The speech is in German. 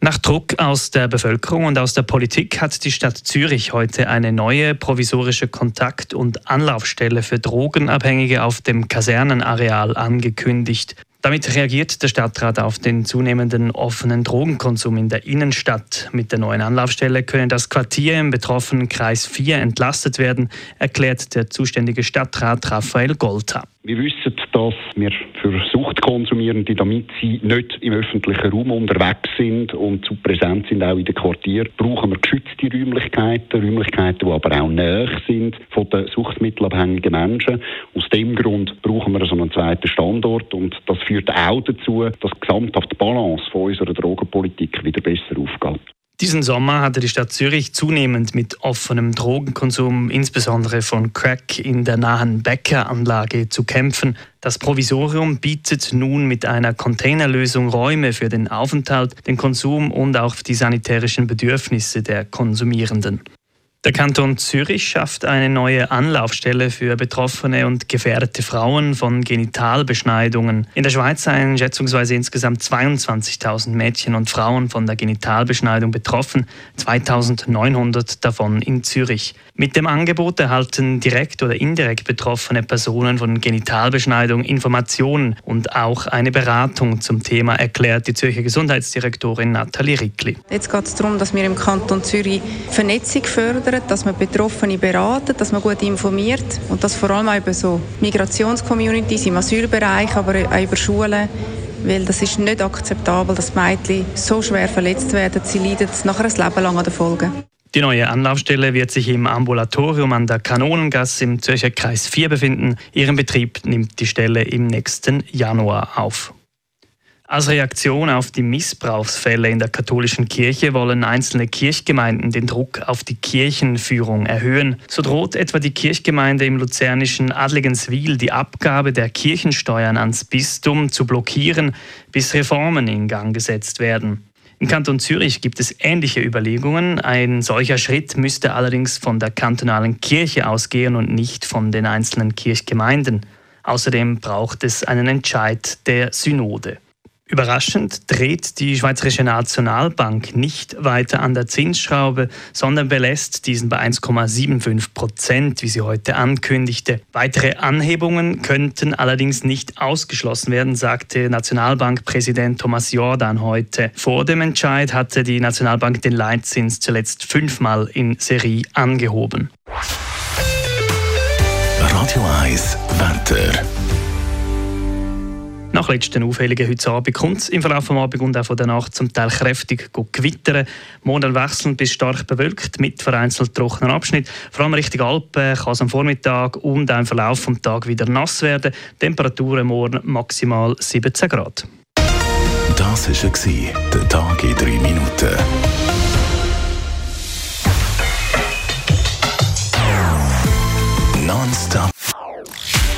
Nach Druck aus der Bevölkerung und aus der Politik hat die Stadt Zürich heute eine neue provisorische Kontakt- und Anlaufstelle für Drogenabhängige auf dem Kasernenareal angekündigt. Damit reagiert der Stadtrat auf den zunehmenden offenen Drogenkonsum in der Innenstadt. Mit der neuen Anlaufstelle können das Quartier im betroffenen Kreis 4 entlastet werden, erklärt der zuständige Stadtrat Raphael Golta. Wir wissen, dass wir für Suchtkonsumierende, damit sie nicht im öffentlichen Raum unterwegs sind und zu präsent sind, auch in den Quartieren, brauchen wir geschützte Räumlichkeiten, Räumlichkeiten, die aber auch näher sind von den suchtmittelabhängigen Menschen. Aus dem Grund brauchen wir so einen zweiten Standort und das führt auch dazu, dass gesamthaft die Balance von unserer Drogenpolitik wieder besser aufgeht. Diesen Sommer hatte die Stadt Zürich zunehmend mit offenem Drogenkonsum, insbesondere von Crack in der nahen Bäckeranlage, zu kämpfen. Das Provisorium bietet nun mit einer Containerlösung Räume für den Aufenthalt, den Konsum und auch die sanitärischen Bedürfnisse der Konsumierenden. Der Kanton Zürich schafft eine neue Anlaufstelle für betroffene und gefährdete Frauen von Genitalbeschneidungen. In der Schweiz seien schätzungsweise insgesamt 22.000 Mädchen und Frauen von der Genitalbeschneidung betroffen, 2.900 davon in Zürich. Mit dem Angebot erhalten direkt oder indirekt betroffene Personen von Genitalbeschneidung Informationen und auch eine Beratung zum Thema, erklärt die Zürcher Gesundheitsdirektorin Nathalie Rickli. Jetzt geht es darum, dass wir im Kanton Zürich Vernetzung fördern, dass man Betroffene beraten, dass man gut informiert und das vor allem auch über so Migrationscommunities im Asylbereich, aber auch über Schulen weil das ist nicht akzeptabel, dass Mädchen so schwer verletzt werden, sie leiden nachher ein Leben lang an den Folgen. Die neue Anlaufstelle wird sich im Ambulatorium an der Kanonengasse im Zürcher Kreis 4 befinden. Ihren Betrieb nimmt die Stelle im nächsten Januar auf. Als Reaktion auf die Missbrauchsfälle in der katholischen Kirche wollen einzelne Kirchgemeinden den Druck auf die Kirchenführung erhöhen. So droht etwa die Kirchgemeinde im luzernischen Adligenswil die Abgabe der Kirchensteuern ans Bistum zu blockieren, bis Reformen in Gang gesetzt werden. Im Kanton Zürich gibt es ähnliche Überlegungen. Ein solcher Schritt müsste allerdings von der kantonalen Kirche ausgehen und nicht von den einzelnen Kirchgemeinden. Außerdem braucht es einen Entscheid der Synode. Überraschend dreht die Schweizerische Nationalbank nicht weiter an der Zinsschraube, sondern belässt diesen bei 1,75 Prozent, wie sie heute ankündigte. Weitere Anhebungen könnten allerdings nicht ausgeschlossen werden, sagte Nationalbankpräsident Thomas Jordan heute. Vor dem Entscheid hatte die Nationalbank den Leitzins zuletzt fünfmal in Serie angehoben. Radio 1 Wetter. Nach letzten Aufhellungen heute Abend kommt es im Verlauf des Abend und auch von der Nacht zum Teil kräftig gewittern. Morgen wechselnd bis stark bewölkt mit vereinzelt trockenen Abschnitt. Vor allem Richtung Alpen kann es am Vormittag und auch im Verlauf des Tages wieder nass werden. Temperaturen morgen maximal 17 Grad. Das war der Tag in 3 Minuten.